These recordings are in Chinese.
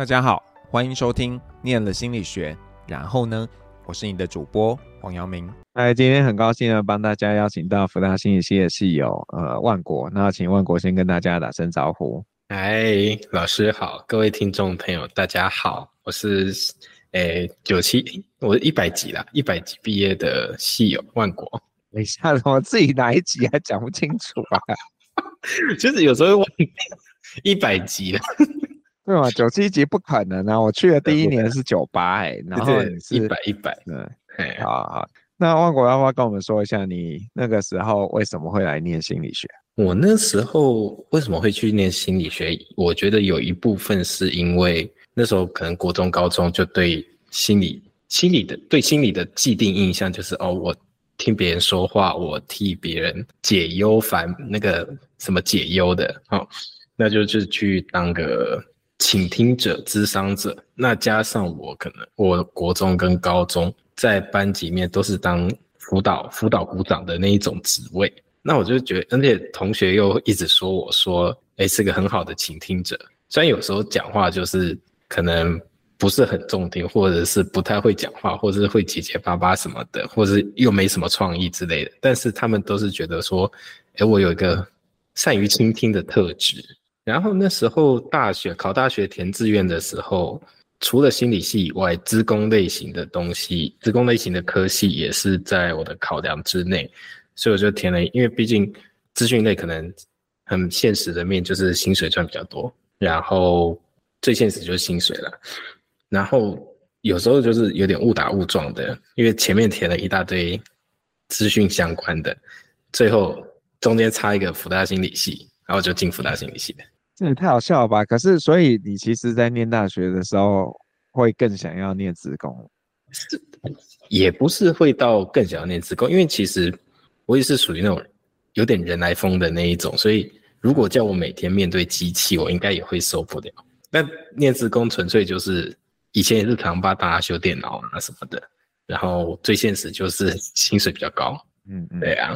大家好，欢迎收听《念了心理学》，然后呢，我是你的主播黄阳明。哎，今天很高兴呢，帮大家邀请到福大心理系的系友，呃，万国。那请万国先跟大家打声招呼。哎，老师好，各位听众朋友，大家好，我是诶九七，我是一百级啦，一百级毕业的系友万国。等一下，我自己哪一集还讲不清楚啊？就是有时候忘记一百级了。对嘛，九七级不可能啊！我去的第一年是九八哎，然后你是一百一百，嗯，好好。那万国要不要跟我们说一下，你那个时候为什么会来念心理学？我那时候为什么会去念心理学？我觉得有一部分是因为那时候可能国中、高中就对心理、心理的对心理的既定印象就是哦，我听别人说话，我替别人解忧烦那个什么解忧的，哦，那就是去当个。倾听者、咨商者，那加上我可能，我国中跟高中在班级里面都是当辅导辅导股长的那一种职位，那我就觉得，而且同学又一直说我说，哎、是个很好的倾听者，虽然有时候讲话就是可能不是很中听，或者是不太会讲话，或者是会结结巴巴什么的，或者是又没什么创意之类的，但是他们都是觉得说，哎、我有一个善于倾听的特质。然后那时候大学考大学填志愿的时候，除了心理系以外，资工类型的东西，资工类型的科系也是在我的考量之内，所以我就填了。因为毕竟资讯类可能很现实的面就是薪水赚比较多，然后最现实就是薪水了。然后有时候就是有点误打误撞的，因为前面填了一大堆资讯相关的，最后中间插一个辅大心理系。然后就进复大心理系的，这也太好笑了吧？可是，所以你其实，在念大学的时候，会更想要念职工？是，也不是会到更想要念职工，因为其实我也是属于那种有点人来疯的那一种，所以如果叫我每天面对机器，我应该也会受不了。那念职工纯粹就是以前也是常帮大家修电脑啊什么的，然后最现实就是薪水比较高。嗯嗯，对啊。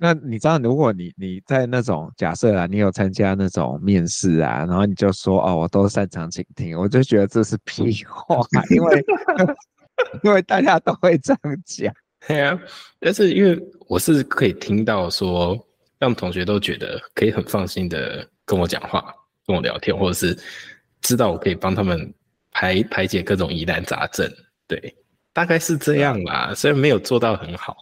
那你知道，如果你你在那种假设啊，你有参加那种面试啊，然后你就说哦，我都擅长倾听，我就觉得这是屁话，因为 因为大家都会这样讲。对啊，但是因为我是可以听到说，让同学都觉得可以很放心的跟我讲话、跟我聊天，或者是知道我可以帮他们排排解各种疑难杂症。对，大概是这样啦，虽然没有做到很好。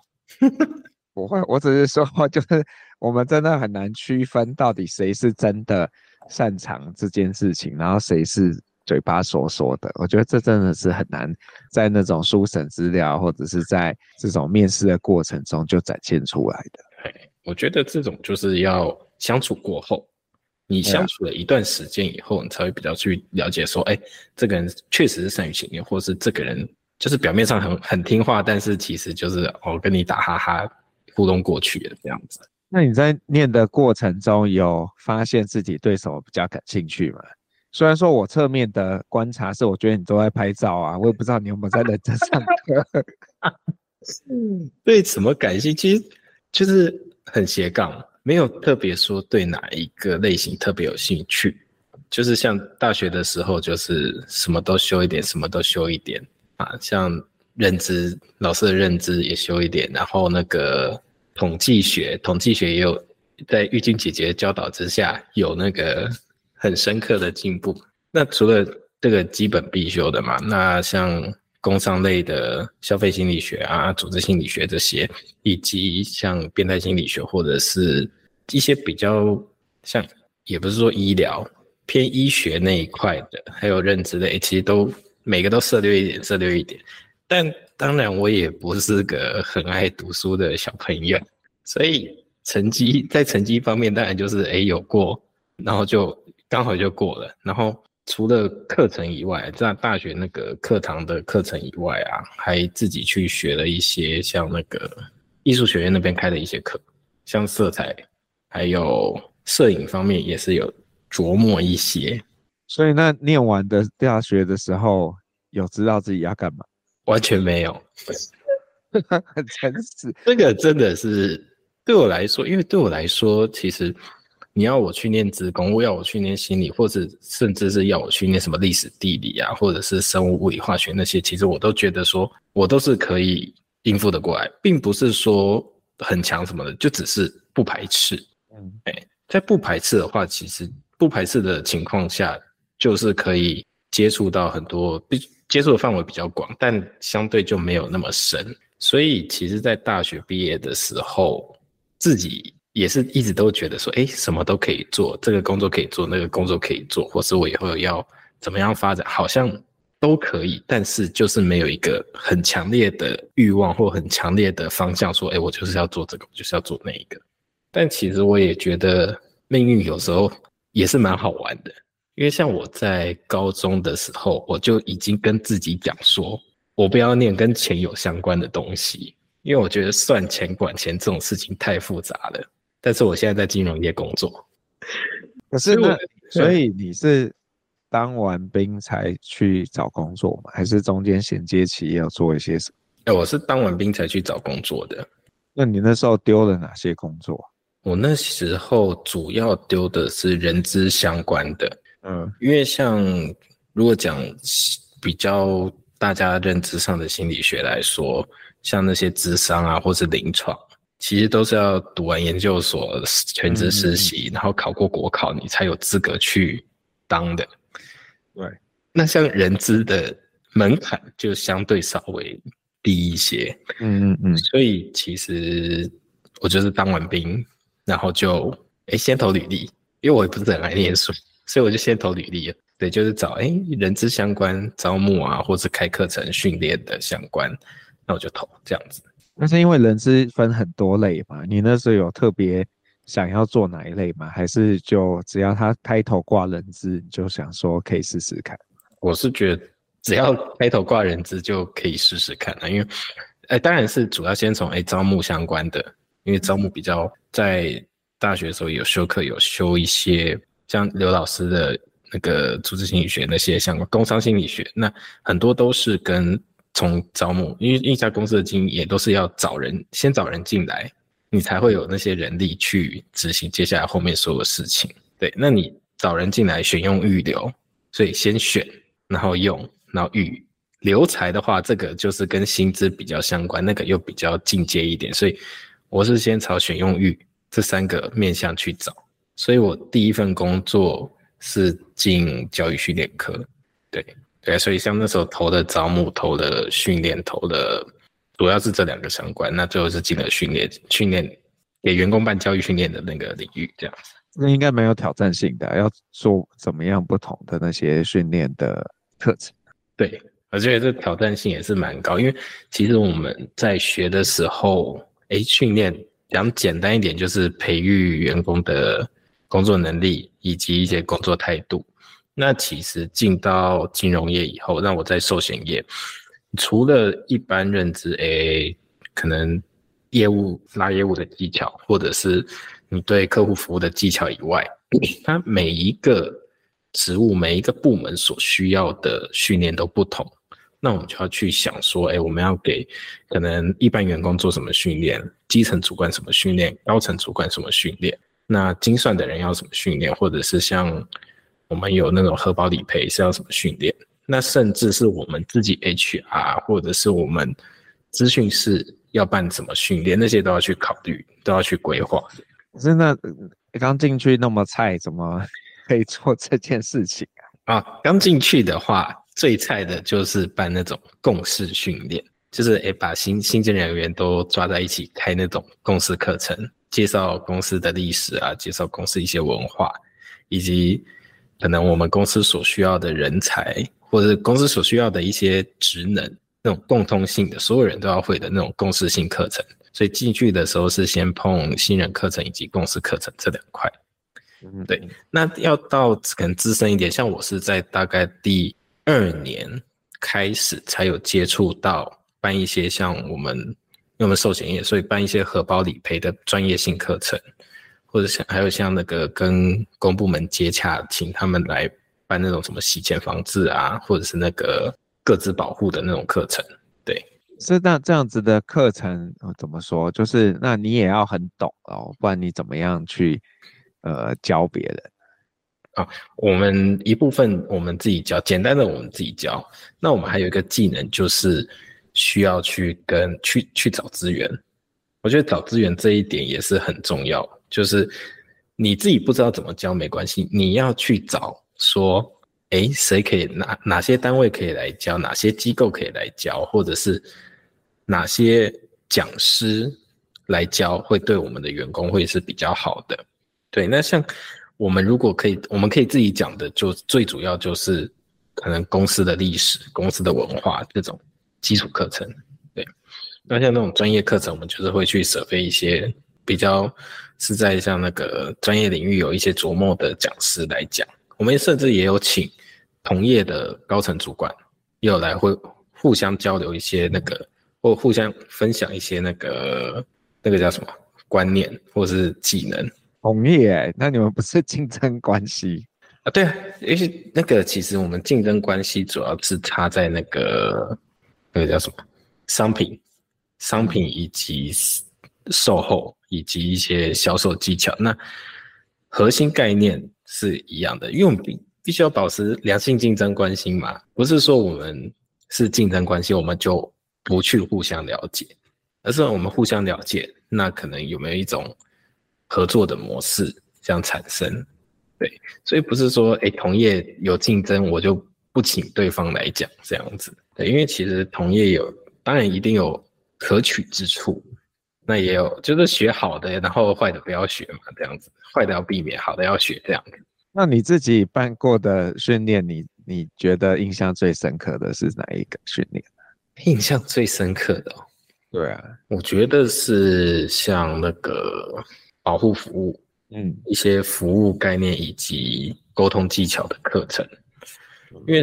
不会，我只是说，就是我们真的很难区分到底谁是真的擅长这件事情，然后谁是嘴巴说说的。我觉得这真的是很难在那种书审资料或者是在这种面试的过程中就展现出来的。我觉得这种就是要相处过后，你相处了一段时间以后，你才会比较去了解说，哎，这个人确实是善于倾听，或是这个人就是表面上很很听话，但是其实就是哦跟你打哈哈。互动过去的这样子，那你在念的过程中有发现自己对什么比较感兴趣吗？虽然说我侧面的观察是，我觉得你都在拍照啊，我也不知道你有没有在认真上课。对什么感兴趣？其实就是很斜杠，没有特别说对哪一个类型特别有兴趣。就是像大学的时候，就是什么都修一点，什么都修一点啊，像认知老师的认知也修一点，然后那个。统计学，统计学也有在玉晶姐姐教导之下，有那个很深刻的进步。那除了这个基本必修的嘛，那像工商类的消费心理学啊、组织心理学这些，以及像变态心理学或者是一些比较像，也不是说医疗偏医学那一块的，还有认知类，其实都每个都涉猎一点，涉猎一点，但。当然，我也不是个很爱读书的小朋友，所以成绩在成绩方面当然就是诶、有过，然后就刚好就过了。然后除了课程以外，在大学那个课堂的课程以外啊，还自己去学了一些像那个艺术学院那边开的一些课，像色彩还有摄影方面也是有琢磨一些。所以那念完的大学的时候，有知道自己要干嘛？完全没有，很诚实。这个真的是对我来说，因为对我来说，其实你要我去念职工，我要我去念心理，或者甚至是要我去念什么历史地理啊，或者是生物物理化学那些，其实我都觉得说我都是可以应付得过来，并不是说很强什么的，就只是不排斥。嗯，哎，在不排斥的话，其实不排斥的情况下，就是可以接触到很多，接触的范围比较广，但相对就没有那么深。所以，其实，在大学毕业的时候，自己。也是一直都觉得说，哎，什么都可以做，这个工作可以做，那个工作可以做，或是我以后要怎么样发展，好像都可以，但是就是没有一个很强烈的欲望或很强烈的方向，说，哎，我就是要做这个，我就是要做那一个。但其实我也觉得命运有时候也是蛮好玩的，因为像我在高中的时候，我就已经跟自己讲说，我不要念跟钱有相关的东西，因为我觉得算钱管钱这种事情太复杂了。但是我现在在金融业工作，可是那所以你是当完兵才去找工作吗？还是中间衔接期要做一些什么？哎，我是当完兵才去找工作的。那你那时候丢了哪些工作？我那时候主要丢的是人资相关的，嗯，因为像如果讲比较大家认知上的心理学来说，像那些智商啊，或是临床。其实都是要读完研究所、全职实习，嗯、然后考过国考，你才有资格去当的。对，那像人资的门槛就相对稍微低一些。嗯嗯嗯。所以其实我就是当完兵，然后就哎先投履历，因为我也不是很爱念书，所以我就先投履历了。对，就是找哎人资相关招募啊，或是开课程训练的相关，那我就投这样子。那是因为人资分很多类嘛？你那时候有特别想要做哪一类吗？还是就只要他开头挂人资，你就想说可以试试看？我是觉得只要开头挂人资就可以试试看啊，因为，哎，当然是主要先从哎招募相关的，因为招募比较在大学的时候有修课，有修一些像刘老师的那个组织心理学那些相关工商心理学，那很多都是跟。从招募，因为一家公司的经营也都是要找人，先找人进来，你才会有那些人力去执行接下来后面所有的事情。对，那你找人进来，选用预留，所以先选，然后用，然后预留才的话，这个就是跟薪资比较相关，那个又比较进阶一点，所以我是先朝选用预这三个面向去找。所以我第一份工作是进教育训练科，对。对，所以像那时候投的招募、投的训练、投的，主要是这两个相关。那最后是进了训练，训练给员工办教育训练的那个领域，这样子。那应该蛮有挑战性的，要做怎么样不同的那些训练的课程。对，我觉得这挑战性也是蛮高，因为其实我们在学的时候，哎，训练讲简单一点，就是培育员工的工作能力以及一些工作态度。那其实进到金融业以后，让我在寿险业，除了一般认知 AA，可能业务拉业务的技巧，或者是你对客户服务的技巧以外，它每一个职务、每一个部门所需要的训练都不同。那我们就要去想说，哎，我们要给可能一般员工做什么训练，基层主管什么训练，高层主管什么训练，那精算的人要怎么训练，或者是像。我们有那种核保理赔是要怎么训练？那甚至是我们自己 HR 或者是我们资讯室要办什么训练，那些都要去考虑，都要去规划。可是那刚进去那么菜，怎么可以做这件事情啊？啊，刚进去的话，最菜的就是办那种共事训练，就是诶把新新进人员都抓在一起开那种共识课程，介绍公司的历史啊，介绍公司一些文化，以及。可能我们公司所需要的人才，或者公司所需要的一些职能，那种共通性的，所有人都要会的那种共识性课程。所以进去的时候是先碰新人课程以及共识课程这两块。嗯，对。那要到可能资深一点，像我是在大概第二年开始才有接触到办一些像我们，因为我们寿险业，所以办一些核保理赔的专业性课程。或者像还有像那个跟公部门接洽，请他们来办那种什么洗钱防治啊，或者是那个各自保护的那种课程。对，是那这样子的课程怎么说？就是那你也要很懂哦，不然你怎么样去呃教别人？啊，我们一部分我们自己教，简单的我们自己教。那我们还有一个技能，就是需要去跟去去找资源。我觉得找资源这一点也是很重要，就是你自己不知道怎么教没关系，你要去找说，诶，谁可以哪哪些单位可以来教，哪些机构可以来教，或者是哪些讲师来教，会对我们的员工会是比较好的。对，那像。我们如果可以，我们可以自己讲的，就最主要就是可能公司的历史、公司的文化这种基础课程。对，那像那种专业课程，我们就是会去设备一些比较是在像那个专业领域有一些琢磨的讲师来讲。我们甚至也有请同业的高层主管，也有来会互相交流一些那个，或互相分享一些那个那个叫什么观念或是技能。同业，那你们不是竞争关系啊？对啊，因为那个其实我们竞争关系主要是差在那个那个叫什么商品、商品以及售后以及一些销售技巧。那核心概念是一样的，因为我们必必须要保持良性竞争关系嘛，不是说我们是竞争关系，我们就不去互相了解，而是我们互相了解，那可能有没有一种。合作的模式这样产生，对，所以不是说，哎，同业有竞争，我就不请对方来讲这样子，对，因为其实同业有，当然一定有可取之处，那也有就是学好的，然后坏的不要学嘛，这样子，坏的要避免，好的要学这样子。那你自己办过的训练，你你觉得印象最深刻的是哪一个训练？印象最深刻的，对啊，我觉得是像那个。保护服务，嗯，一些服务概念以及沟通技巧的课程，因为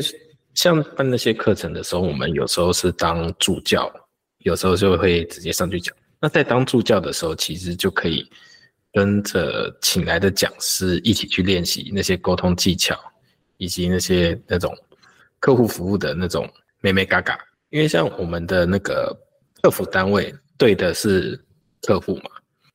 像办那些课程的时候，我们有时候是当助教，有时候就会直接上去讲。那在当助教的时候，其实就可以跟着请来的讲师一起去练习那些沟通技巧，以及那些那种客户服务的那种眉眉嘎嘎。因为像我们的那个客服单位对的是客户嘛。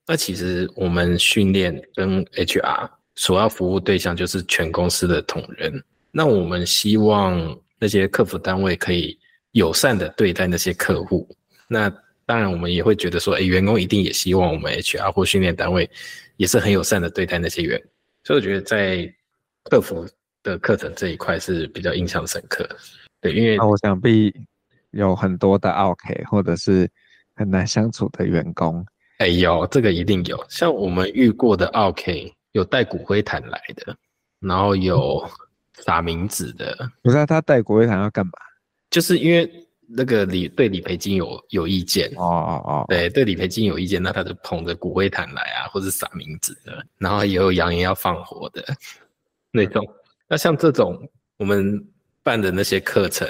那其实我们训练跟 HR 所要服务对象就是全公司的同仁。那我们希望那些客服单位可以友善的对待那些客户。那当然，我们也会觉得说，哎，员工一定也希望我们 HR 或训练单位也是很友善的对待那些员。所以我觉得在客服的课程这一块是比较印象深刻。对，因为那我想必有很多的 OK 或者是很难相处的员工。哎呦，这个一定有，像我们遇过的，OK，有带骨灰坛来的，然后有撒名字的。不知道他带骨灰坛要干嘛？就是因为那个理对理赔金有有意见哦哦哦，对对理赔金有意见，那他就捧着骨灰坛来啊，或者撒名字的，然后也有扬言要放火的那种。那像这种我们办的那些课程，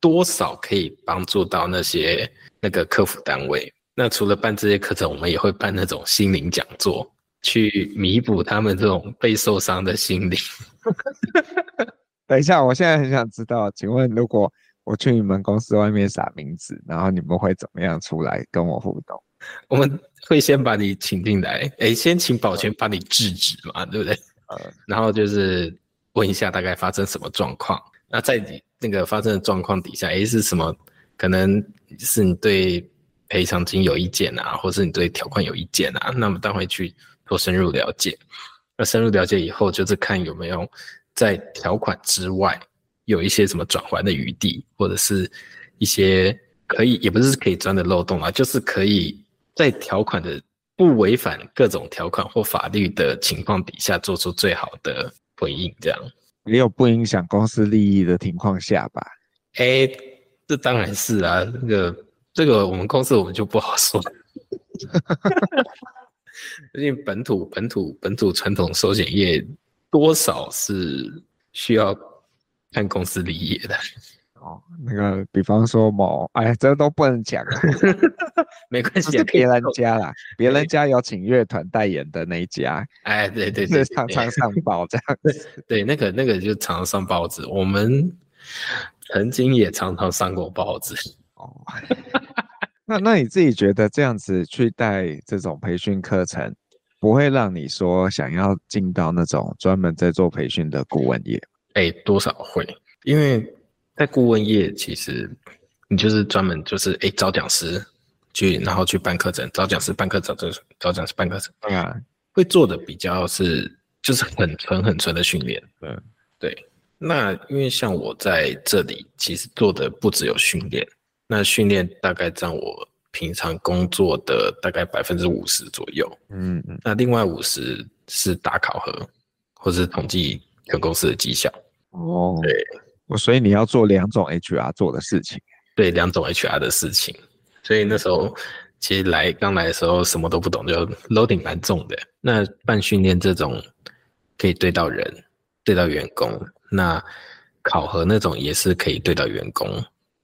多少可以帮助到那些那个客服单位。那除了办这些课程，我们也会办那种心灵讲座，去弥补他们这种被受伤的心灵。等一下，我现在很想知道，请问如果我去你们公司外面撒名字，然后你们会怎么样出来跟我互动？我们会先把你请进来，哎、欸，先请保全把你制止嘛，对不对？呃，然后就是问一下大概发生什么状况。那在你那个发生的状况底下，哎、欸，是什么？可能是你对。赔偿金有意见啊，或是你对条款有意见啊，那么当然会去做深入了解。那深入了解以后，就是看有没有在条款之外有一些什么转圜的余地，或者是一些可以也不是可以钻的漏洞啊，就是可以在条款的不违反各种条款或法律的情况底下，做出最好的回应。这样也有不影响公司利益的情况下吧？哎、欸，这当然是啊，那个。这个我们公司我们就不好说，毕竟本土本土本土传统寿险业多少是需要看公司利益的。哦，那个比方说某，哎，这都不能讲。啊，没关系，是别人家啦，别人家有请乐团代言的那一家，哎，对对对，常常上报这样子，对，那个那个就常常上报纸，我们曾经也常常上过报纸。哦，那那你自己觉得这样子去带这种培训课程，不会让你说想要进到那种专门在做培训的顾问业？哎，多少会，因为在顾问业，其实你就是专门就是哎找讲师去，然后去办课程，找讲师办课程，找找讲师办课程。啊，会做的比较是就是很纯很纯的训练。嗯，对。那因为像我在这里，其实做的不只有训练，那训练大概占我平常工作的大概百分之五十左右。嗯嗯。那另外五十是打考核，或是统计全公司的绩效。哦，对，所以你要做两种 HR 做的事情。对，两种 HR 的事情。所以那时候其实来刚来的时候什么都不懂，就 loading 蛮重的。那办训练这种可以对到人，对到员工。那考核那种也是可以对到员工，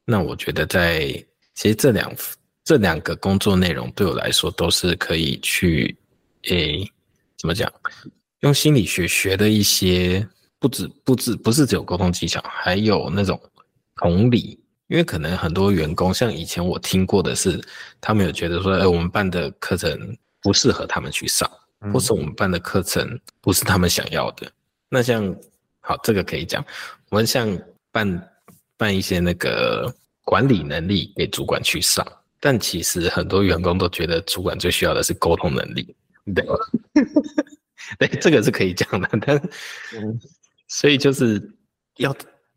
那我觉得在其实这两这两个工作内容对我来说都是可以去诶、欸、怎么讲，用心理学学的一些不止不止不是只有沟通技巧，还有那种同理，因为可能很多员工像以前我听过的是，他们有觉得说，哎、欸，我们办的课程不适合他们去上，或是我们办的课程不是他们想要的，那像。好，这个可以讲。我们像办办一些那个管理能力给主管去上，但其实很多员工都觉得主管最需要的是沟通能力。对，对，这个是可以讲的。但，所以就是要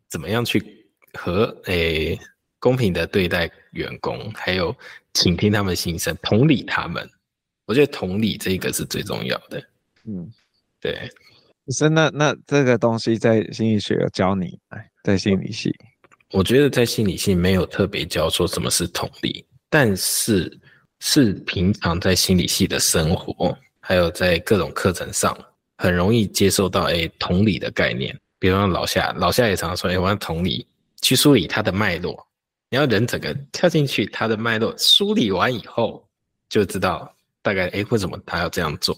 怎么样去和诶、欸、公平的对待员工，还有倾听他们心声，同理他们。我觉得同理这个是最重要的。嗯，对。是那那这个东西在心理学有教你？哎，在心理系，我觉得在心理系没有特别教说什么是同理，但是是平常在心理系的生活，还有在各种课程上，很容易接受到哎同理的概念。比如说老夏，老夏也常说，哎，我要同理去梳理它的脉络，你要人整个跳进去，它的脉络梳理完以后，就知道大概哎为什么他要这样做，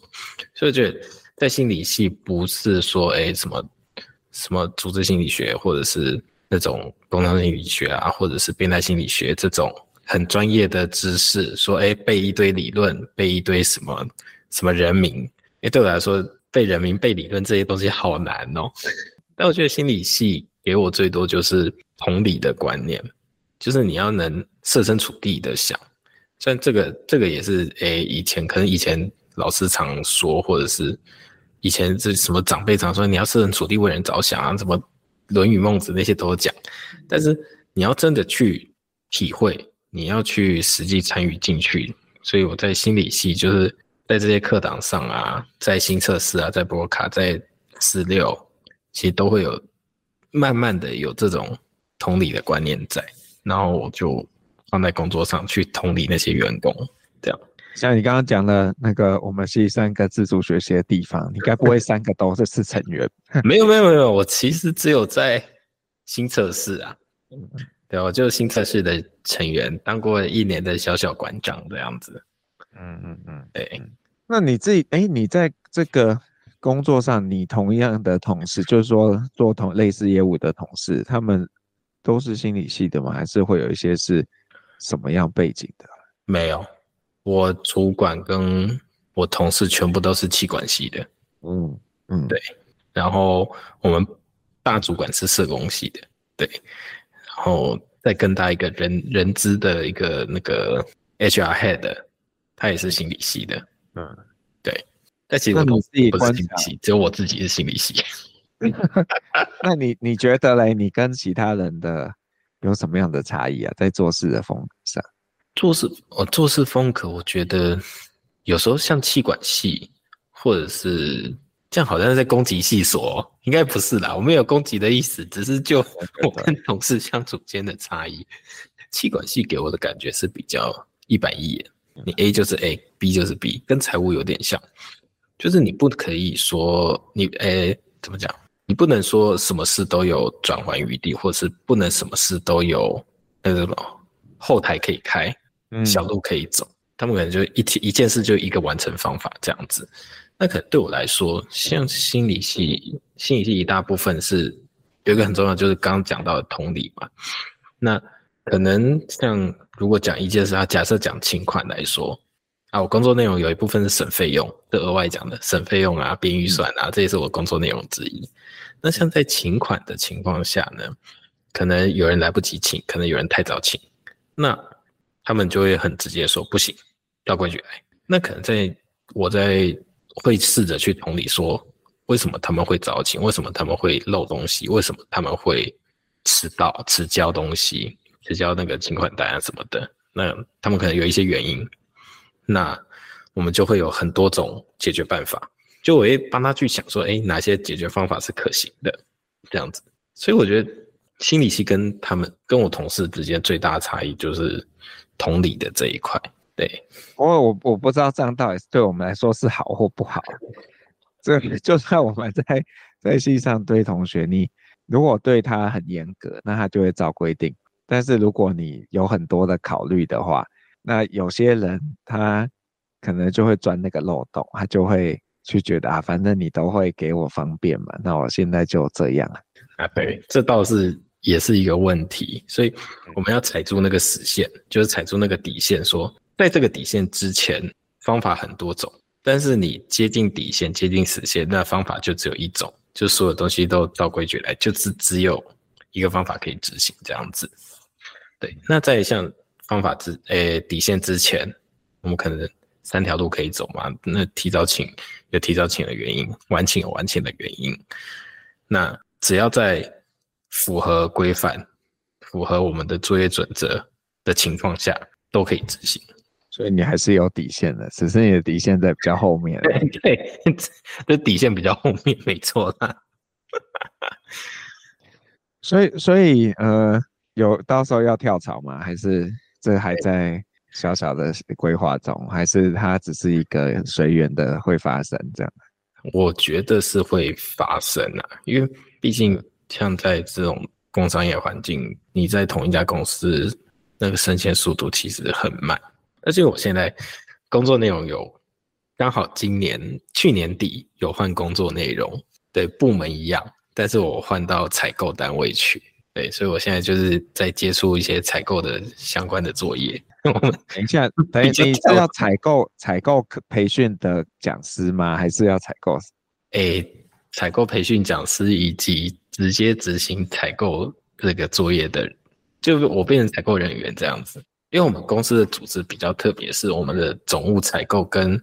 所以我觉得。在心理系不是说哎、欸、什么什么组织心理学，或者是那种工商心理学啊，或者是变态心理学这种很专业的知识，说哎、背一堆理论，背一堆什么什么人名，哎、对我来说背人名背理论这些东西好难哦。但我觉得心理系给我最多就是同理的观念，就是你要能设身处地的想，虽然这个这个也是哎、以前可能以前老师常说，或者是。以前这什么长辈常说，你要设身处地为人着想啊，什么《论语》《孟子》那些都讲，但是你要真的去体会，你要去实际参与进去。所以我在心理系，就是在这些课堂上啊，在新测试啊，在博卡，在四六，其实都会有慢慢的有这种同理的观念在，然后我就放在工作上去同理那些员工，这样。像你刚刚讲的那个，我们是三个自主学习的地方，你该不会三个都是是成员？没有没有没有，我其实只有在新测试啊，对，我就是新测试的成员，当过一年的小小馆长这样子。嗯嗯嗯，对。那你自己，哎，你在这个工作上，你同样的同事，就是说做同类似业务的同事，他们都是心理系的吗？还是会有一些是什么样背景的？没有。我主管跟我同事全部都是气管系的，嗯嗯，对。然后我们大主管是社工系的，对。然后再更大一个人人资的一个那个 HR head，他也是心理系的，嗯，对。但其实我自己不是心理系，只有我自己是心理系。那你你觉得嘞？你跟其他人的有什么样的差异啊？在做事的风格上？做事，我做事风格，我觉得有时候像气管系，或者是这样，好像是在攻击系所，应该不是啦，我没有攻击的意思，只是就 我跟同事相处间的差异。气管系给我的感觉是比较一板一眼，你 A 就是 A，B 就是 B，跟财务有点像，就是你不可以说你 A 怎么讲，你不能说什么事都有转圜余地，或是不能什么事都有那个什么后台可以开。小路可以走，他们可能就一一件事就一个完成方法这样子。那可能对我来说，像心理系，心理系一大部分是有一个很重要，就是刚刚讲到的同理嘛。那可能像如果讲一件事，他假设讲请款来说，啊，我工作内容有一部分是省费用，这额外讲的省费用啊，编预算啊，这也是我工作内容之一。那像在请款的情况下呢，可能有人来不及请，可能有人太早请，那他们就会很直接说不行，调规矩来。那可能在我在会试着去同理说，为什么他们会早请？为什么他们会漏东西？为什么他们会迟到、迟交东西、迟交那个请款单啊什么的？那他们可能有一些原因。那我们就会有很多种解决办法，就我会帮他去想说，哎，哪些解决方法是可行的，这样子。所以我觉得心理系跟他们跟我同事之间最大差异就是同理的这一块。对，我我我不知道这样到底对我们来说是好或不好。这就算我们在在系上对同学，你如果对他很严格，那他就会照规定；但是如果你有很多的考虑的话，那有些人他可能就会钻那个漏洞，他就会去觉得啊，反正你都会给我方便嘛，那我现在就这样啊。对，这倒是也是一个问题，所以我们要踩住那个死线，就是踩住那个底线，说在这个底线之前，方法很多种，但是你接近底线、接近死线，那方法就只有一种，就所有东西都照规矩来，就只只有一个方法可以执行这样子。对，那在像。方法之诶、底线之前，我们可能三条路可以走嘛。那提早请有提早请的原因，晚请有晚请的原因。那只要在符合规范、符合我们的作业准则的情况下，都可以执行。所以你还是有底线的，只是你的底线在比较后面。对，对，这底线比较后面，没错啦。所以，所以呃，有到时候要跳槽吗？还是？这还在小小的规划中，还是它只是一个随缘的会发生这样？我觉得是会发生啊，因为毕竟像在这种工商业环境，你在同一家公司那个升迁速度其实很慢。而且我现在工作内容有刚好今年去年底有换工作内容，对，部门一样，但是我换到采购单位去。对，所以我现在就是在接触一些采购的相关的作业。我们等一下，等一下，你是要采购采购培训的讲师吗？还是要采购？诶，采购培训讲师以及直接执行采购这个作业的，就我变成采购人员这样子。因为我们公司的组织比较特别，是我们的总务采购跟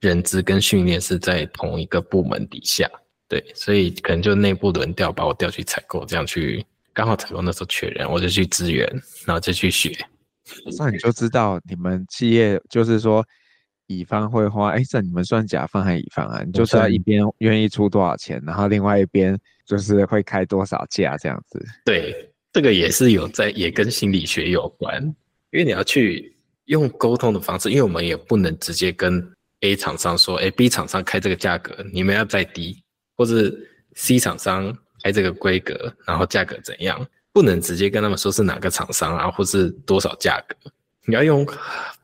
人资跟训练是在同一个部门底下。对，所以可能就内部轮调，把我调去采购，这样去。刚好采购那时候缺人，我就去支援，然后就去学。那你就知道你们企业就是说，乙方会花，哎，这你们算甲方还是乙方啊？你就知道一边愿意出多少钱，然后另外一边就是会开多少价这样子。对，这个也是有在，也跟心理学有关，因为你要去用沟通的方式，因为我们也不能直接跟 A 厂商说，哎，B 厂商开这个价格，你们要再低，或者 C 厂商。开这个规格，然后价格怎样？不能直接跟他们说是哪个厂商啊，或是多少价格。你要用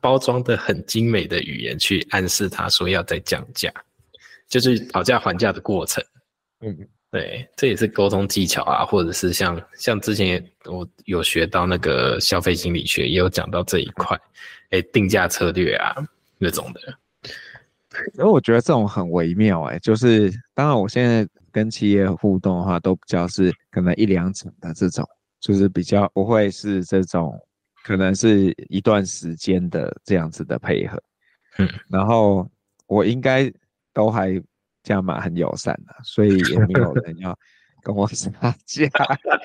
包装的很精美的语言去暗示他说要再降价，就是讨价还价的过程。嗯，对，这也是沟通技巧啊，或者是像像之前我有学到那个消费心理学，也有讲到这一块，哎，定价策略啊那种的。因为我觉得这种很微妙，哎，就是当然我现在。跟企业互动的话，都比较是可能一两场的这种，就是比较不会是这种，可能是一段时间的这样子的配合。嗯，然后我应该都还加码很友善的，所以也没有人要跟我杀价，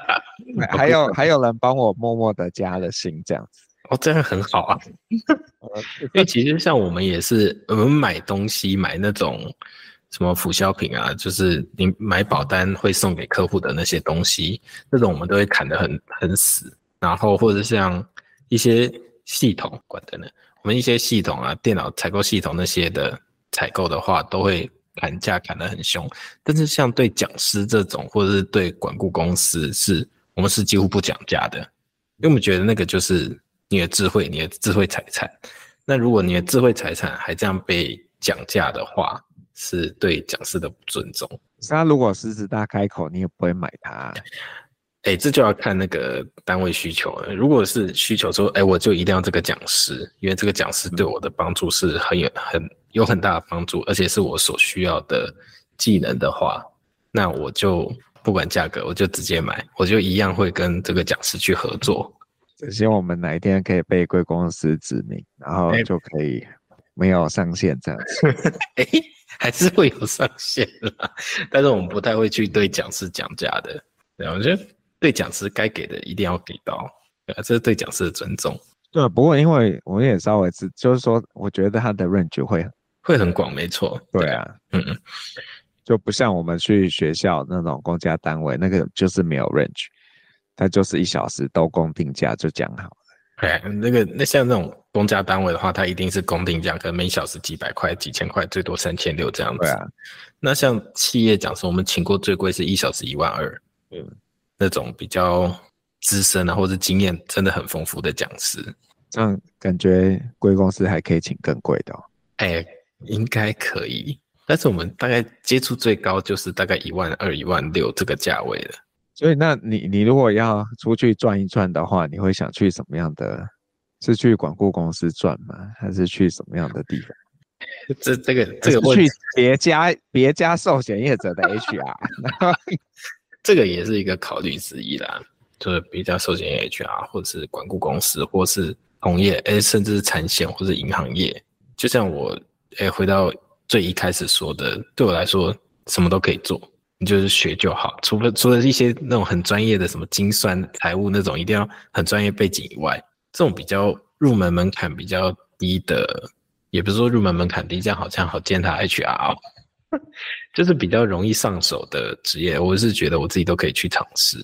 还有还有人帮我默默的加了薪这样子。哦，这样很好啊，因为其实像我们也是，我们买东西买那种。什么辅销品啊，就是你买保单会送给客户的那些东西，这种我们都会砍得很很死。然后或者像一些系统管的呢，我们一些系统啊，电脑采购系统那些的采购的话，都会砍价砍得很凶。但是像对讲师这种，或者是对管顾公司是，是我们是几乎不讲价的，因为我们觉得那个就是你的智慧，你的智慧财产。那如果你的智慧财产还这样被讲价的话，是对讲师的不尊重。那如果狮子大开口，你也不会买它。哎，这就要看那个单位需求了。如果是需求说，哎，我就一定要这个讲师，因为这个讲师对我的帮助是很有很有很大的帮助，而且是我所需要的技能的话，那我就不管价格，我就直接买，我就一样会跟这个讲师去合作。希望我们哪一天可以被贵公司指名，然后就可以没有上限这样子。哎，还是会有上限啦，但是我们不太会去对讲师讲价的。对，我觉得。对讲师该给的一定要给到，对，这是对讲师的尊重。对，不过因为我也稍微知，就是说，我觉得他的 range 会会很广，没错。对啊，嗯嗯，就不像我们去学校那种公家单位，那个就是没有 range，他就是一小时都公定价就讲好了。哎，那个那像那种公家单位的话，它一定是公定价，可能每小时几百块、几千块，最多三千六这样子。对啊，那像企业讲师，我们请过最贵是一小时一万二。嗯。那种比较资深啊，或者经验真的很丰富的讲师，这样感觉贵公司还可以请更贵的哦。哎、欸，应该可以，但是我们大概接触最高就是大概一万二、一万六这个价位了。所以，那你你如果要出去转一转的话，你会想去什么样的？是去管顾公司转吗？还是去什么样的地方？这这个这个去别家别家寿险业者的 HR。这个也是一个考虑之一啦，就是比较寿险 HR，或者是管顾公司，或是同业，哎，甚至是产险或者银行业。就像我，哎，回到最一开始说的，对我来说，什么都可以做，你就是学就好。除了除了一些那种很专业的什么精算、财务那种，一定要很专业背景以外，这种比较入门门槛比较低的，也不是说入门门槛低，这样好像好践踏 HR。就是比较容易上手的职业，我是觉得我自己都可以去尝试，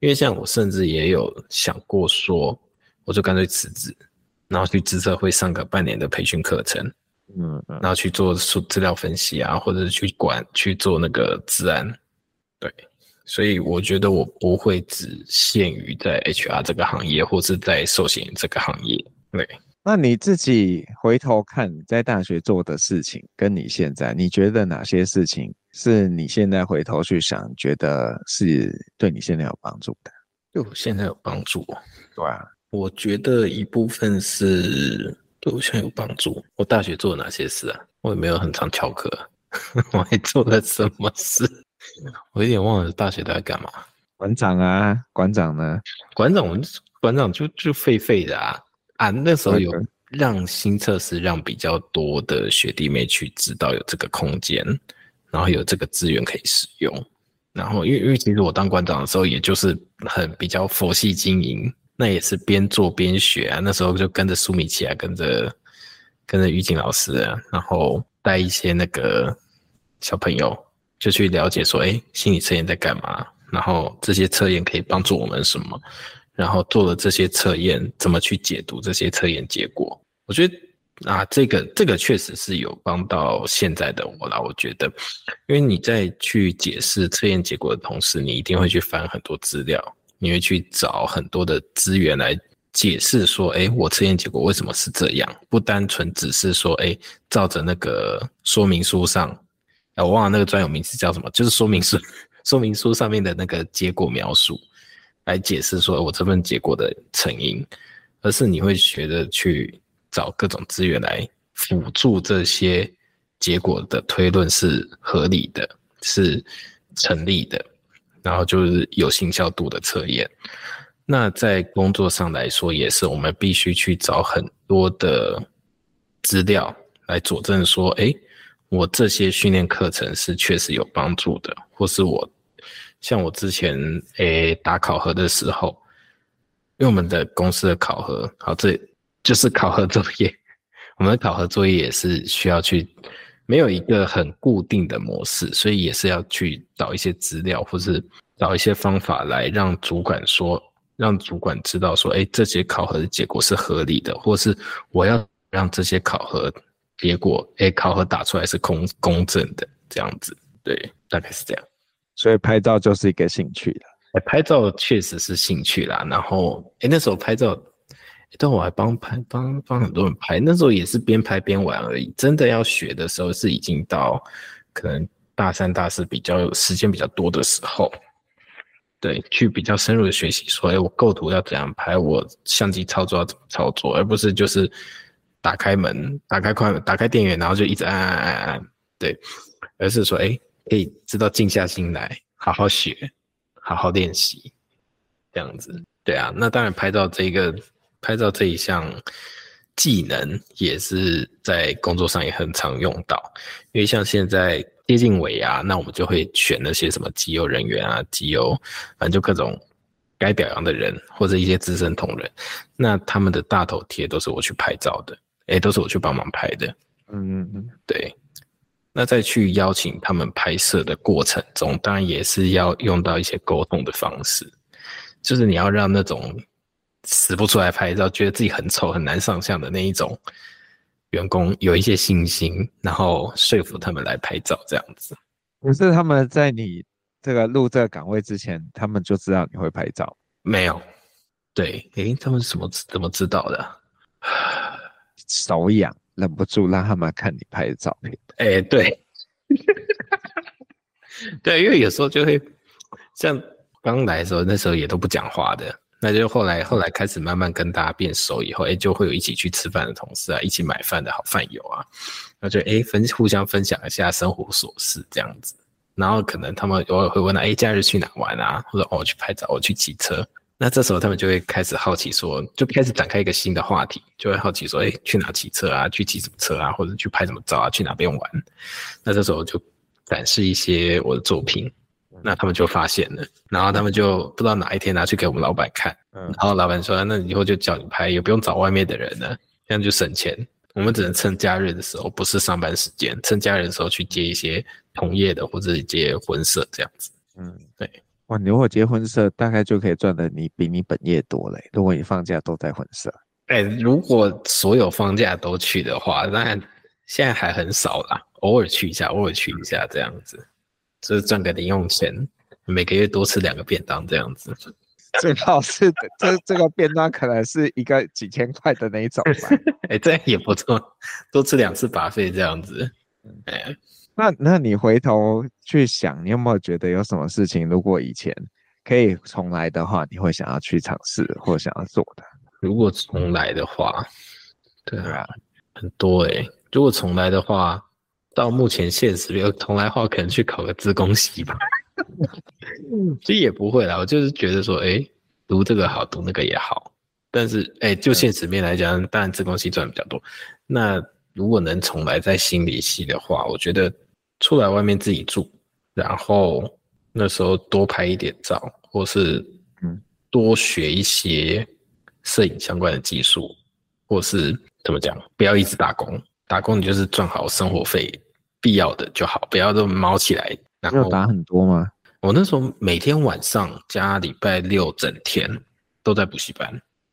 因为像我甚至也有想过说，我就干脆辞职，然后去资测会上个半年的培训课程，嗯，然后去做数资料分析啊，或者是去管去做那个治安，对，所以我觉得我不会只限于在 HR 这个行业，或是在寿险这个行业，对。那你自己回头看你在大学做的事情，跟你现在，你觉得哪些事情是你现在回头去想，觉得是对你现在有帮助的？对我现在有帮助？对啊，我觉得一部分是对我现在有帮助。我大学做了哪些事啊？我也没有很常翘课，我还做了什么事？我有点忘了大学在干嘛。馆长啊，馆长呢？馆长，我们馆长就就废废的啊。啊，那时候有让新测试，让比较多的学弟妹去知道有这个空间，然后有这个资源可以使用。然后，因为因为其实我当馆长的时候，也就是很比较佛系经营，那也是边做边学啊。那时候就跟着苏米奇啊，跟着跟着于景老师啊，然后带一些那个小朋友，就去了解说，哎，心理测验在干嘛？然后这些测验可以帮助我们什么？然后做了这些测验，怎么去解读这些测验结果？我觉得啊，这个这个确实是有帮到现在的我啦。我觉得，因为你在去解释测验结果的同时，你一定会去翻很多资料，你会去找很多的资源来解释说，哎，我测验结果为什么是这样？不单纯只是说，哎，照着那个说明书上，哎，我忘了那个专有名词叫什么，就是说明书说明书上面的那个结果描述。来解释说我这份结果的成因，而是你会学着去找各种资源来辅助这些结果的推论是合理的，是成立的，然后就是有信效度的测验。那在工作上来说，也是我们必须去找很多的资料来佐证说，哎，我这些训练课程是确实有帮助的，或是我。像我之前诶、打考核的时候，因为我们的公司的考核，好，这就是考核作业。我们的考核作业也是需要去，没有一个很固定的模式，所以也是要去找一些资料，或是找一些方法来让主管说，让主管知道说，哎，这些考核的结果是合理的，或是我要让这些考核结果，哎，考核打出来是公公正的，这样子，对，大概是这样。所以拍照就是一个兴趣了。欸，拍照确实是兴趣啦。然后，哎、欸，那时候拍照，但我还帮拍帮帮很多人拍。那时候也是边拍边玩而已。真的要学的时候，是已经到可能大三、大四比较时间比较多的时候。对，去比较深入的学习，说，哎，我构图要怎样拍，我相机操作要怎么操作，而不是就是打开门、打开快门、打开电源，然后就一直按按按按，对，而是说，哎，可以知道静下心来，好好学，好好练习，这样子，对啊，那当然拍照这个拍照这一项技能也是在工作上也很常用到，因为像现在。接近尾牙，那我们就会选那些什么机油人员啊，机油，反正就各种该表扬的人或者一些资深同仁，那他们的大头贴都是我去拍照的，哎，都是我去帮忙拍的。嗯嗯嗯，对。那再去邀请他们拍摄的过程中，当然也是要用到一些沟通的方式，就是你要让那种死不出来拍照，觉得自己很丑很难上相的那一种。员工有一些信心，然后说服他们来拍照，这样子。可是他们在你这个入这个岗位之前，他们就知道你会拍照？没有。对，诶，他们是怎么怎么知道的？手痒，忍不住让他们看你拍的照片。诶，对，对，因为有时候就会像刚来的时候，那时候也都不讲话的。那就后来后来开始慢慢跟大家变熟以后，哎、就会有一起去吃饭的同事啊，一起买饭的好饭友啊，那就哎、分互相分享一下生活琐事这样子，然后可能他们偶尔会问啊，哎、假日去哪玩啊？或者哦，我去拍照，我去骑车。那这时候他们就会开始好奇说，就开始展开一个新的话题，就会好奇说，哎、去哪骑车啊？去骑什么车啊？或者去拍什么照啊？去哪边玩？那这时候就展示一些我的作品。那他们就发现了，然后他们就不知道哪一天拿去给我们老板看，嗯，然后老板说，那以后就叫你拍，也不用找外面的人了，这样就省钱。我们只能趁假日的时候，不是上班时间，趁假日的时候去接一些同业的或者接婚摄这样子。嗯，对。哇，你如果接婚摄，大概就可以赚的你比你本业多嘞。如果你放假都在婚摄，哎，如果所有放假都去的话，那现在还很少啦，偶尔去一下，偶尔去一下这样子。就是赚个零用钱，每个月多吃两个便当这样子。最好是这这个便当可能是一个几千块的那一种吧。哎、欸，这样也不错，多吃两次 buffet 这样子。哎、欸，那那你回头去想，你有没有觉得有什么事情，如果以前可以重来的话，你会想要去尝试或想要做的？如果重来的话，对啊，很多哎、欸。如果重来的话。到目前现实，有重来的话，可能去考个自工系吧。其实也不会啦，我就是觉得说，哎、欸，读这个好，读那个也好。但是，哎、欸，就现实面来讲，当然自工系赚比较多。那如果能重来在心理系的话，我觉得出来外面自己住，然后那时候多拍一点照，或是嗯，多学一些摄影相关的技术，或是怎么讲，不要一直打工。打工你就是赚好生活费，必要的就好，不要这么卯起来。然后打很多吗？我那时候每天晚上加礼拜六整天都在补习班。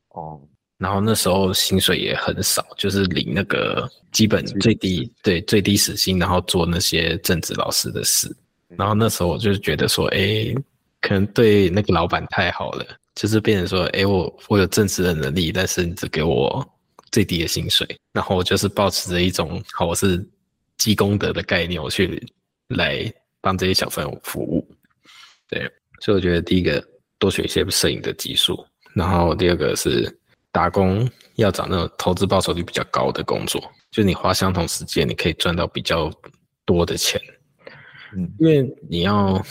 哦。然后那时候薪水也很少，就是领那个基本最低，对，最低时薪，然后做那些正职老师的事。然后那时候我就觉得说，哎，可能对那个老板太好了，就是变成说，哎，我我有正职的能力，但是你只给我。最低的薪水，然后我就是保持着一种好，我是积功德的概念，我去来帮这些小朋友服务。对，所以我觉得第一个多学一些摄影的技术，然后第二个是打工要找那种投资报酬率比较高的工作，就你花相同时间，你可以赚到比较多的钱。嗯，因为你要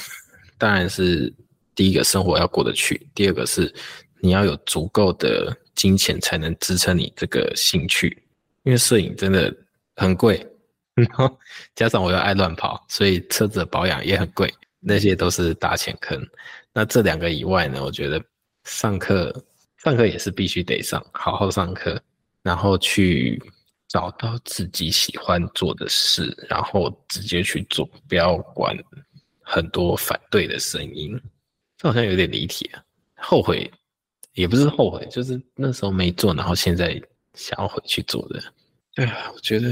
当然是第一个生活要过得去，第二个是你要有足够的。金钱才能支撑你这个兴趣，因为摄影真的很贵，然后加上我又爱乱跑，所以车子的保养也很贵，那些都是大钱坑。那这两个以外呢，我觉得上课上课也是必须得上，好好上课，然后去找到自己喜欢做的事，然后直接去做，不要管很多反对的声音。这好像有点离题啊，后悔。也不是后悔，就是那时候没做，然后现在想要回去做的。对啊，我觉得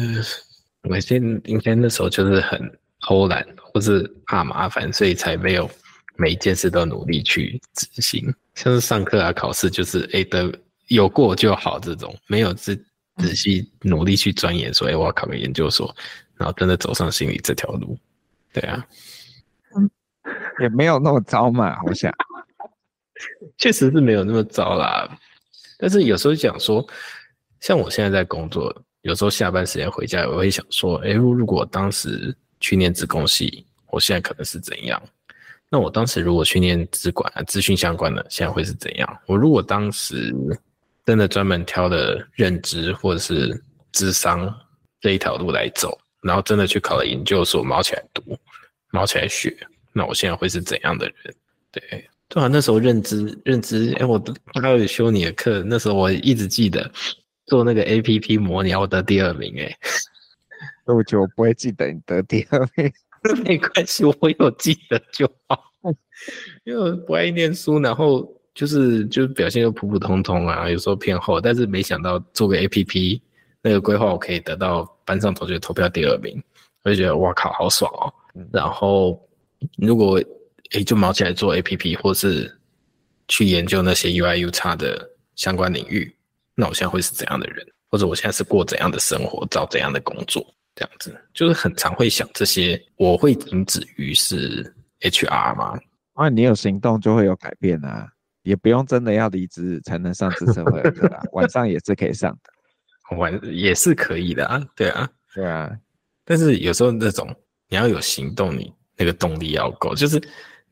我现应该那时候就是很偷懒，或是怕麻烦，所以才没有每一件事都努力去执行。像是上课啊、考试，就是哎的有过就好这种，没有仔仔细努力去钻研，说哎我要考个研究所，然后真的走上心理这条路。对啊，嗯也没有那么糟嘛，我想。确实是没有那么糟啦。但是有时候想说，像我现在在工作，有时候下班时间回家，我会想说，哎，如果当时去念资工系，我现在可能是怎样？那我当时如果去念资管啊，资讯相关的，现在会是怎样？我如果当时真的专门挑了认知或者是智商这一条路来走，然后真的去考了研究所，卯起来读，卯起来学，那我现在会是怎样的人？对。对啊，那时候认知认知，哎，我都还有修你的课。那时候我一直记得做那个 APP 模拟，我得第二名。哎，我觉得我不会记得你得第二名，没关系，我有记得就好。因为我不爱念书，然后就是就是表现又普普通通啊，有时候偏后。但是没想到做个 APP 那个规划，我可以得到班上同学投票第二名，我就觉得哇靠，好爽哦。然后如果诶，就忙起来做 APP，或是去研究那些 UI/UX 的相关领域，那我现在会是怎样的人？或者我现在是过怎样的生活，找怎样的工作？这样子，就是很常会想这些。我会停止于是 HR 吗？啊，你有行动就会有改变啊，也不用真的要离职才能上职社会课啊，晚上也是可以上的，晚也是可以的啊，对啊，对啊。但是有时候那种你要有行动，你那个动力要够，就是。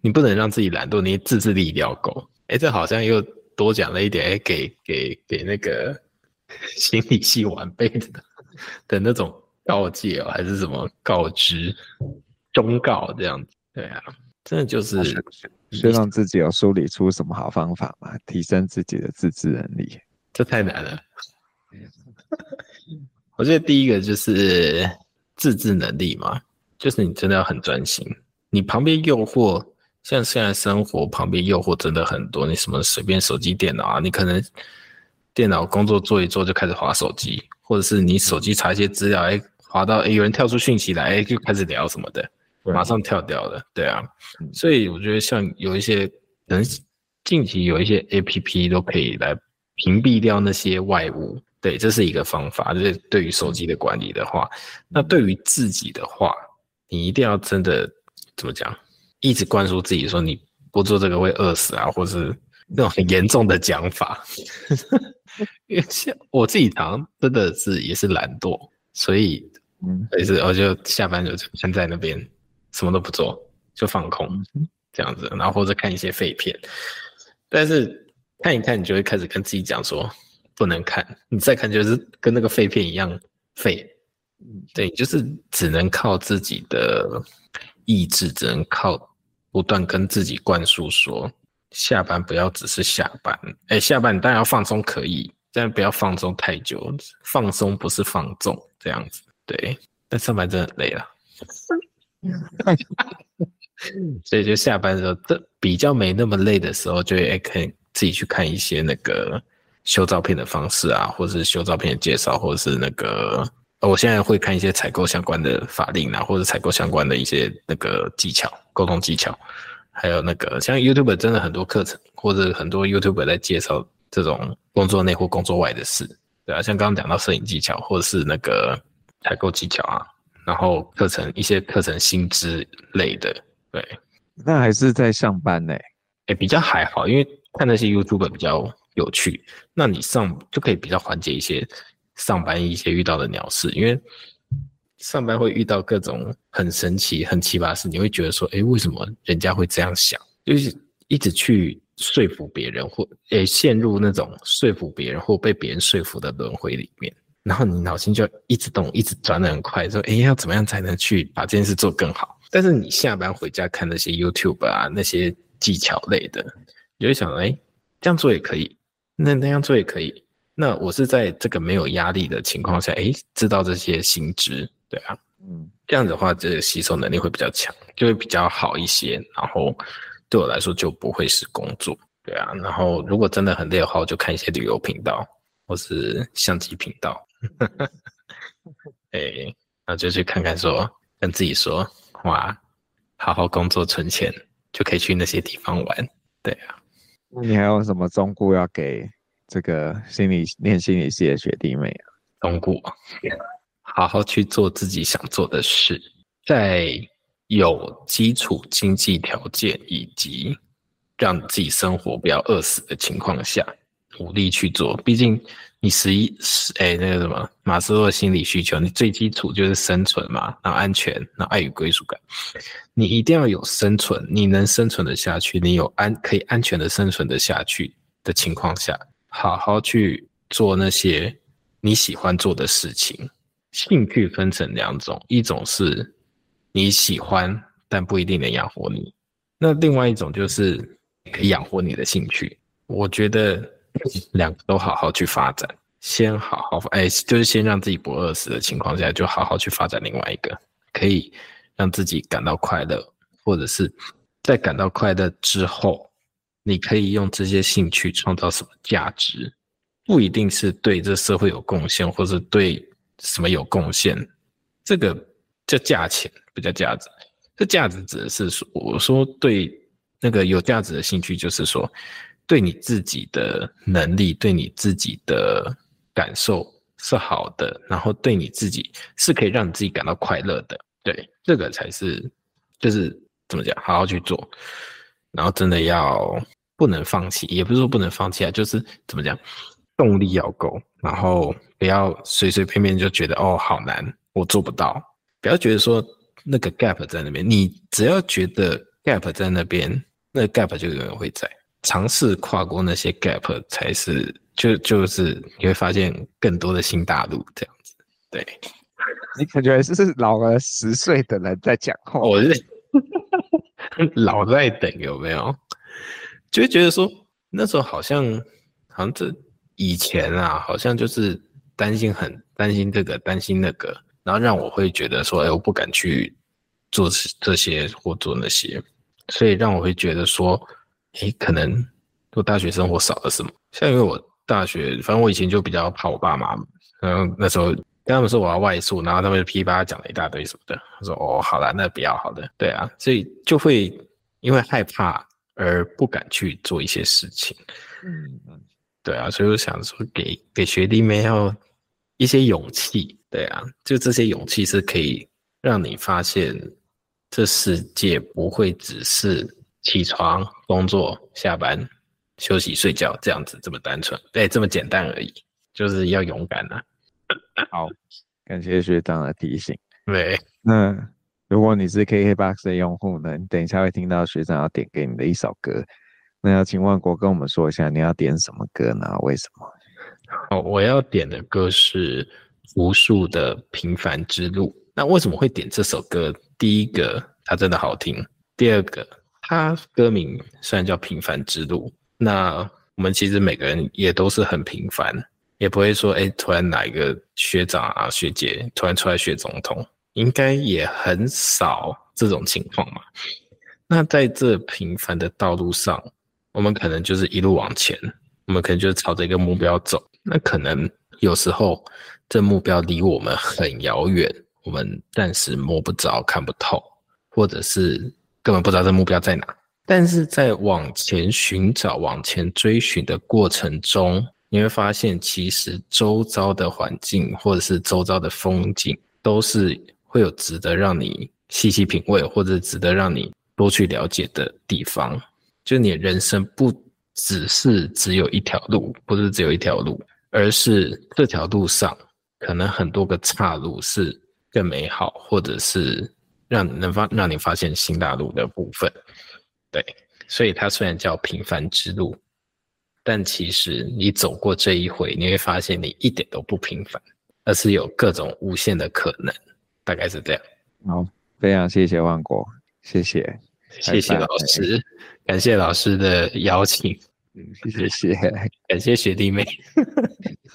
你不能让自己懒惰，你自制力一定要够。哎，这好像又多讲了一点，哎，给给给那个 心理系晚辈的的那种告诫哦，还是什么告知、忠告这样子？对啊，真的就是是让自己有梳理出什么好方法嘛，提升自己的自制能力。这太难了。我觉得第一个就是自制能力嘛，就是你真的要很专心，你旁边诱惑。像现在生活旁边诱惑真的很多，你什么随便手机、电脑啊，你可能电脑工作做一做就开始滑手机，或者是你手机查一些资料，哎，滑到哎有人跳出讯息来，哎就开始聊什么的，马上跳掉了，对啊，所以我觉得像有一些人近期有一些 APP 都可以来屏蔽掉那些外物，对，这是一个方法。就是对于手机的管理的话，那对于自己的话，你一定要真的怎么讲？一直灌输自己说你不做这个会饿死啊，或是那种很严重的讲法。因为像我自己常真的是也是懒惰，所以嗯，也是我就下班就先在那边什么都不做，就放空这样子，然后或者看一些废片。但是看一看，你就会开始跟自己讲说不能看，你再看就是跟那个废片一样废。对，就是只能靠自己的意志，只能靠。不断跟自己灌输说，下班不要只是下班，哎、下班你当然要放松可以，但不要放松太久，放松不是放纵这样子，对。但上班真的很累了，所以就下班的时候，这比较没那么累的时候，就会可以自己去看一些那个修照片的方式啊，或者是修照片的介绍，或者是那个。我现在会看一些采购相关的法令啊，或者采购相关的一些那个技巧、沟通技巧，还有那个像 YouTube 真的很多课程，或者很多 YouTube 在介绍这种工作内或工作外的事，对啊，像刚刚讲到摄影技巧，或者是那个采购技巧啊，然后课程一些课程薪资类的，对，那还是在上班呢？哎，比较还好，因为看那些 YouTube 比较有趣，那你上就可以比较缓解一些。上班一些遇到的鸟事，因为上班会遇到各种很神奇、很奇葩的事，你会觉得说，哎，为什么人家会这样想？就是一直去说服别人，或诶陷入那种说服别人或被别人说服的轮回里面，然后你脑筋就一直动，一直转得很快，说，哎，要怎么样才能去把这件事做更好？但是你下班回家看那些 YouTube 啊，那些技巧类的，你就会想，哎，这样做也可以，那那样做也可以。那我是在这个没有压力的情况下，哎，知道这些新知，对啊，嗯，这样子的话，这个吸收能力会比较强，就会比较好一些。然后对我来说就不会是工作，对啊。然后如果真的很累的话，我就看一些旅游频道或是相机频道，哎，那就去看看说，跟自己说，哇，好好工作存钱，就可以去那些地方玩，对啊。那你还有什么忠告要给？这个心理念心理系的学弟妹啊，通过，好好去做自己想做的事，在有基础经济条件以及让自己生活不要饿死的情况下，努力去做。毕竟你十一十哎那个什么马斯洛心理需求，你最基础就是生存嘛，然后安全，然后爱与归属感。你一定要有生存，你能生存的下去，你有安可以安全的生存的下去的情况下，好好去做那些你喜欢做的事情。兴趣分成两种，一种是你喜欢但不一定能养活你，那另外一种就是可以养活你的兴趣。我觉得两个都好好去发展，先好好哎，就是先让自己不饿死的情况下，就好好去发展另外一个，可以让自己感到快乐，或者是在感到快乐之后，你可以用这些兴趣创造什么价值，不一定是对这社会有贡献，或者对。什么有贡献？这个叫价钱，不叫价值。这价值指的是说，我说对那个有价值的兴趣，就是说对你自己的能力、对你自己的感受是好的，然后对你自己是可以让你自己感到快乐的。对，这个才是就是怎么讲，好好去做，然后真的要不能放弃，也不是说不能放弃啊，就是怎么讲。动力要够，然后不要随随便便就觉得哦，好难，我做不到。不要觉得说那个 gap 在那边，你只要觉得 gap 在那边，那个 gap 就永远会在。尝试跨过那些 gap 才是，就就是你会发现更多的新大陆这样子。对，你感觉是老了十岁的人在讲话，我是 老在等有没有？就会觉得说那时候好像好像这。以前啊，好像就是担心很担心这个担心那个，然后让我会觉得说，哎，我不敢去做这些或做那些，所以让我会觉得说，哎，可能我大学生活少了什么。像因为我大学，反正我以前就比较怕我爸妈，然后那时候跟他们说我要外宿，然后他们就噼里啪啦讲了一大堆什么的。他说哦，好了，那不要好的，对啊，所以就会因为害怕而不敢去做一些事情。嗯嗯。对啊，所以我想说给，给给学弟妹要一些勇气。对啊，就这些勇气是可以让你发现，这世界不会只是起床、工作、下班、休息、睡觉这样子这么单纯，对，这么简单而已。就是要勇敢啊！好，感谢学长的提醒。对，那如果你是 KKBOX 的用户呢，你等一下会听到学长要点给你的一首歌。那要请万国跟我们说一下，你要点什么歌呢？为什么？哦，我要点的歌是无数的平凡之路。那为什么会点这首歌？第一个，它真的好听；第二个，它歌名虽然叫平凡之路，那我们其实每个人也都是很平凡，也不会说，哎，突然哪一个学长啊、学姐突然出来选总统，应该也很少这种情况嘛。那在这平凡的道路上，我们可能就是一路往前，我们可能就是朝着一个目标走。那可能有时候这目标离我们很遥远，我们暂时摸不着、看不透，或者是根本不知道这目标在哪。但是在往前寻找、往前追寻的过程中，你会发现，其实周遭的环境或者是周遭的风景，都是会有值得让你细细品味，或者值得让你多去了解的地方。就你人生不只是只有一条路，不是只有一条路，而是这条路上可能很多个岔路是更美好，或者是让能发让你发现新大陆的部分。对，所以它虽然叫平凡之路，但其实你走过这一回，你会发现你一点都不平凡，而是有各种无限的可能。大概是这样。好，非常谢谢万国，谢谢。谢谢老师，感谢老师的邀请。嗯，谢谢，感谢学弟妹。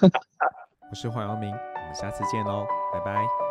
我是黄阳明，我们下次见喽，拜拜。